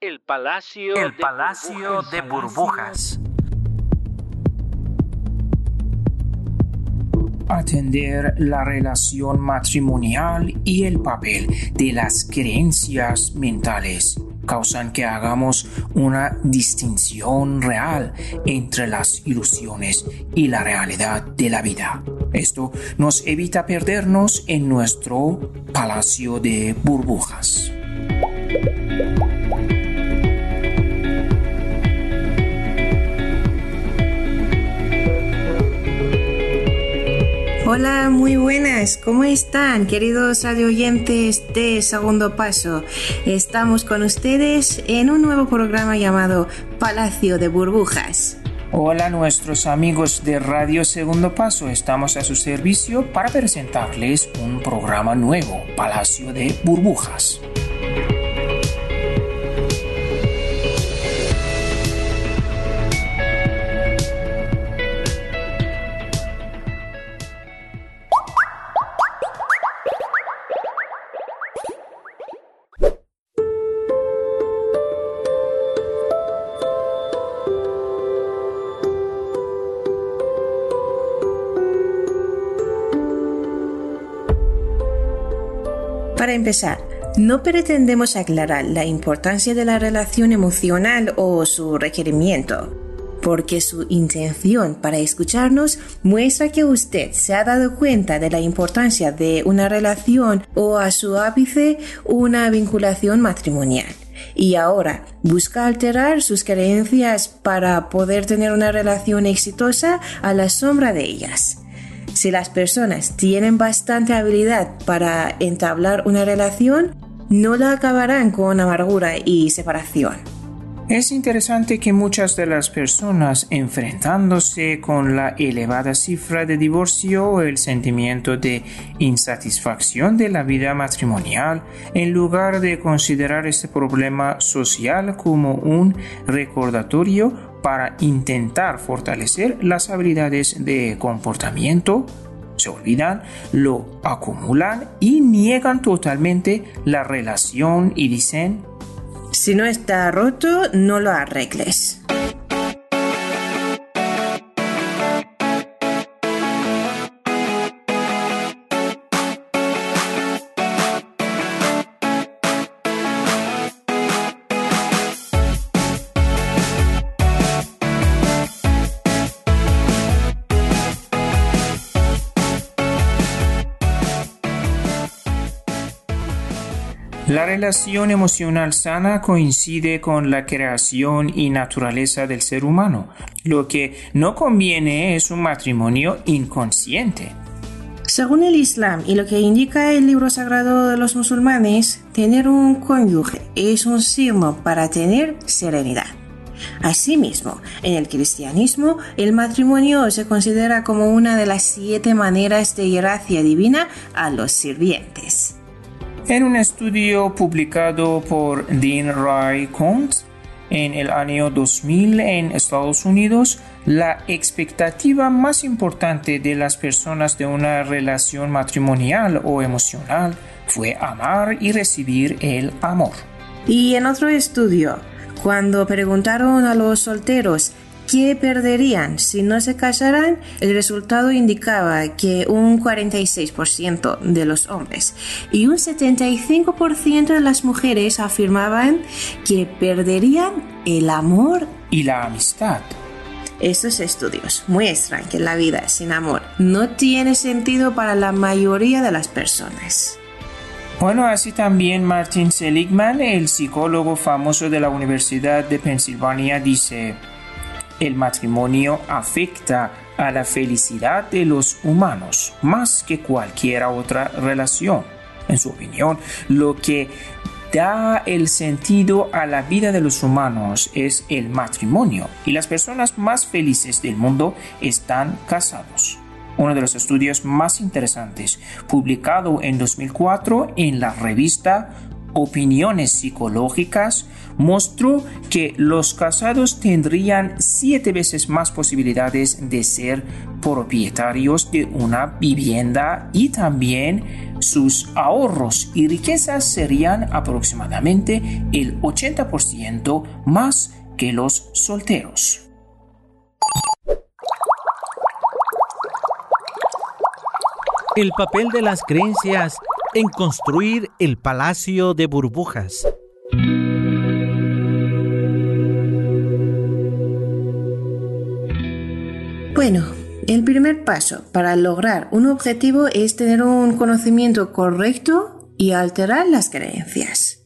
El Palacio, El de, Palacio Burbujas. de Burbujas. Atender la relación matrimonial y el papel de las creencias mentales causan que hagamos una distinción real entre las ilusiones y la realidad de la vida. Esto nos evita perdernos en nuestro palacio de burbujas. Hola, muy buenas. ¿Cómo están, queridos radio oyentes de Segundo Paso? Estamos con ustedes en un nuevo programa llamado Palacio de Burbujas. Hola nuestros amigos de Radio Segundo Paso, estamos a su servicio para presentarles un programa nuevo, Palacio de Burbujas. Para empezar, no pretendemos aclarar la importancia de la relación emocional o su requerimiento, porque su intención para escucharnos muestra que usted se ha dado cuenta de la importancia de una relación o a su ápice una vinculación matrimonial. Y ahora busca alterar sus creencias para poder tener una relación exitosa a la sombra de ellas. Si las personas tienen bastante habilidad para entablar una relación, no la acabarán con amargura y separación. Es interesante que muchas de las personas enfrentándose con la elevada cifra de divorcio o el sentimiento de insatisfacción de la vida matrimonial, en lugar de considerar este problema social como un recordatorio para intentar fortalecer las habilidades de comportamiento, se olvidan, lo acumulan y niegan totalmente la relación y dicen Si no está roto, no lo arregles. La relación emocional sana coincide con la creación y naturaleza del ser humano. Lo que no conviene es un matrimonio inconsciente. Según el Islam y lo que indica el libro sagrado de los musulmanes, tener un cónyuge es un signo para tener serenidad. Asimismo, en el cristianismo, el matrimonio se considera como una de las siete maneras de gracia divina a los sirvientes. En un estudio publicado por Dean Ray Kuntz en el año 2000 en Estados Unidos, la expectativa más importante de las personas de una relación matrimonial o emocional fue amar y recibir el amor. Y en otro estudio, cuando preguntaron a los solteros qué perderían si no se casaran, el resultado indicaba que un 46% de los hombres y un 75% de las mujeres afirmaban que perderían el amor. Y la amistad. Estos estudios muestran que la vida sin amor no tiene sentido para la mayoría de las personas. Bueno, así también Martin Seligman, el psicólogo famoso de la Universidad de Pensilvania, dice, el matrimonio afecta a la felicidad de los humanos más que cualquier otra relación. En su opinión, lo que da el sentido a la vida de los humanos es el matrimonio y las personas más felices del mundo están casados. Uno de los estudios más interesantes, publicado en 2004 en la revista Opiniones Psicológicas, mostró que los casados tendrían siete veces más posibilidades de ser propietarios de una vivienda y también sus ahorros y riquezas serían aproximadamente el 80% más que los solteros. El papel de las creencias en construir el palacio de burbujas. Bueno, el primer paso para lograr un objetivo es tener un conocimiento correcto y alterar las creencias.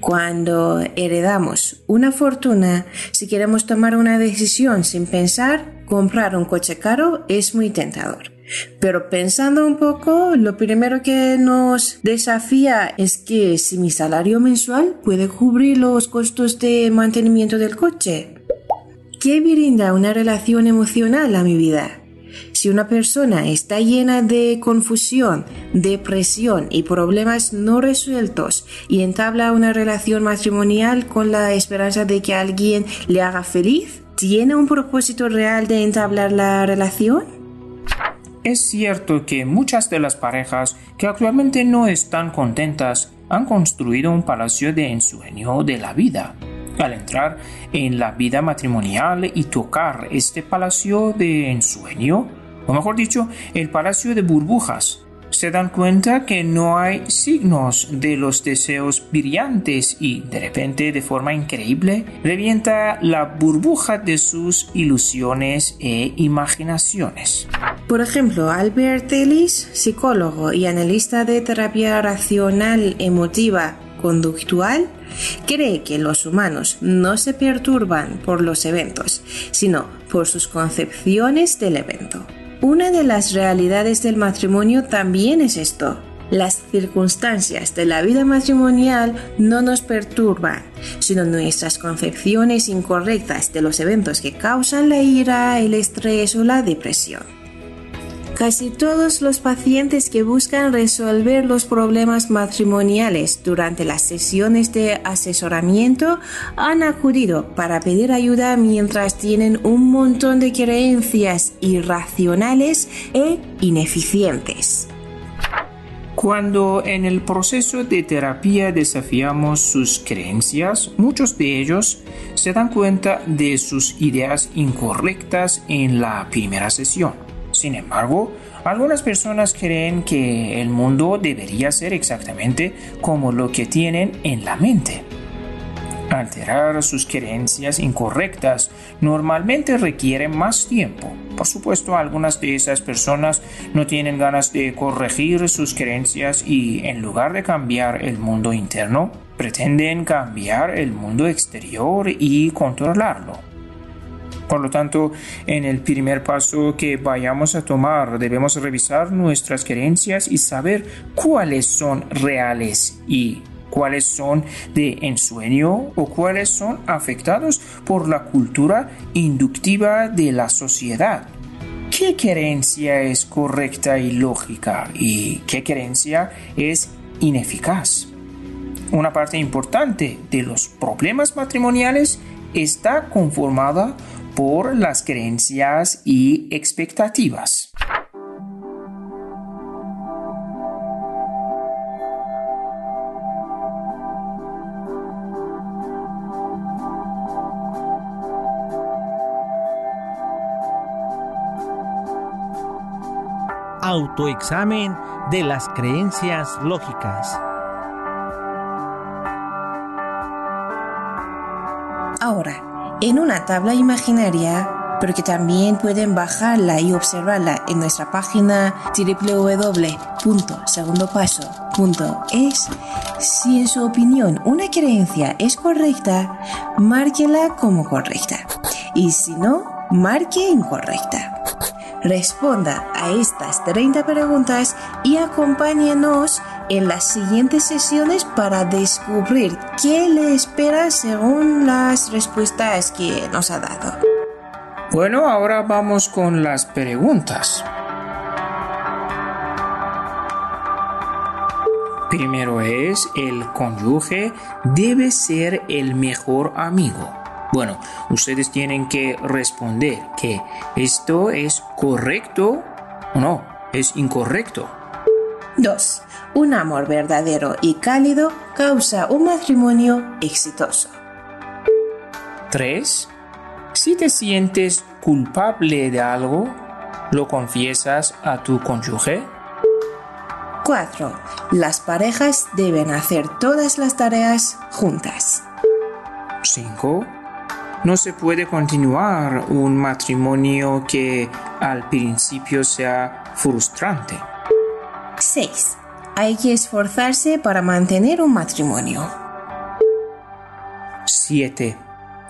Cuando heredamos una fortuna, si queremos tomar una decisión sin pensar, comprar un coche caro es muy tentador. Pero pensando un poco, lo primero que nos desafía es que si mi salario mensual puede cubrir los costos de mantenimiento del coche. ¿Qué brinda una relación emocional a mi vida? Si una persona está llena de confusión, depresión y problemas no resueltos y entabla una relación matrimonial con la esperanza de que alguien le haga feliz, ¿tiene un propósito real de entablar la relación? Es cierto que muchas de las parejas que actualmente no están contentas han construido un palacio de ensueño de la vida al entrar en la vida matrimonial y tocar este palacio de ensueño, o mejor dicho, el palacio de burbujas, se dan cuenta que no hay signos de los deseos brillantes y de repente de forma increíble revienta la burbuja de sus ilusiones e imaginaciones. Por ejemplo, Albert Ellis, psicólogo y analista de terapia racional emotiva conductual, cree que los humanos no se perturban por los eventos, sino por sus concepciones del evento. Una de las realidades del matrimonio también es esto. Las circunstancias de la vida matrimonial no nos perturban, sino nuestras concepciones incorrectas de los eventos que causan la ira, el estrés o la depresión. Casi todos los pacientes que buscan resolver los problemas matrimoniales durante las sesiones de asesoramiento han acudido para pedir ayuda mientras tienen un montón de creencias irracionales e ineficientes. Cuando en el proceso de terapia desafiamos sus creencias, muchos de ellos se dan cuenta de sus ideas incorrectas en la primera sesión. Sin embargo, algunas personas creen que el mundo debería ser exactamente como lo que tienen en la mente. Alterar sus creencias incorrectas normalmente requiere más tiempo. Por supuesto, algunas de esas personas no tienen ganas de corregir sus creencias y en lugar de cambiar el mundo interno, pretenden cambiar el mundo exterior y controlarlo. Por lo tanto, en el primer paso que vayamos a tomar debemos revisar nuestras creencias y saber cuáles son reales y cuáles son de ensueño o cuáles son afectados por la cultura inductiva de la sociedad. ¿Qué creencia es correcta y lógica y qué creencia es ineficaz? Una parte importante de los problemas matrimoniales está conformada por las creencias y expectativas. Autoexamen de las creencias lógicas. Ahora, en una tabla imaginaria, pero que también pueden bajarla y observarla en nuestra página www.segundopaso.es. Si en su opinión una creencia es correcta, márquela como correcta. Y si no, marque incorrecta. Responda a estas 30 preguntas y acompáñenos en las siguientes sesiones para descubrir qué le espera según las respuestas que nos ha dado. Bueno, ahora vamos con las preguntas. Primero es, el cónyuge debe ser el mejor amigo. Bueno, ustedes tienen que responder que esto es correcto o no, es incorrecto. 2. un amor verdadero y cálido causa un matrimonio exitoso. 3. Si te sientes culpable de algo, ¿lo confiesas a tu cónyuge? 4. Las parejas deben hacer todas las tareas juntas. 5. No se puede continuar un matrimonio que al principio sea frustrante. 6. Hay que esforzarse para mantener un matrimonio. 7.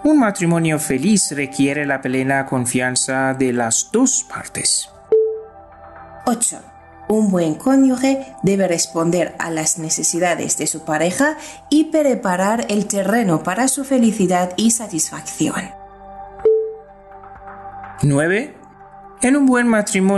Un matrimonio feliz requiere la plena confianza de las dos partes. 8. Un buen cónyuge debe responder a las necesidades de su pareja y preparar el terreno para su felicidad y satisfacción. 9. En un buen matrimonio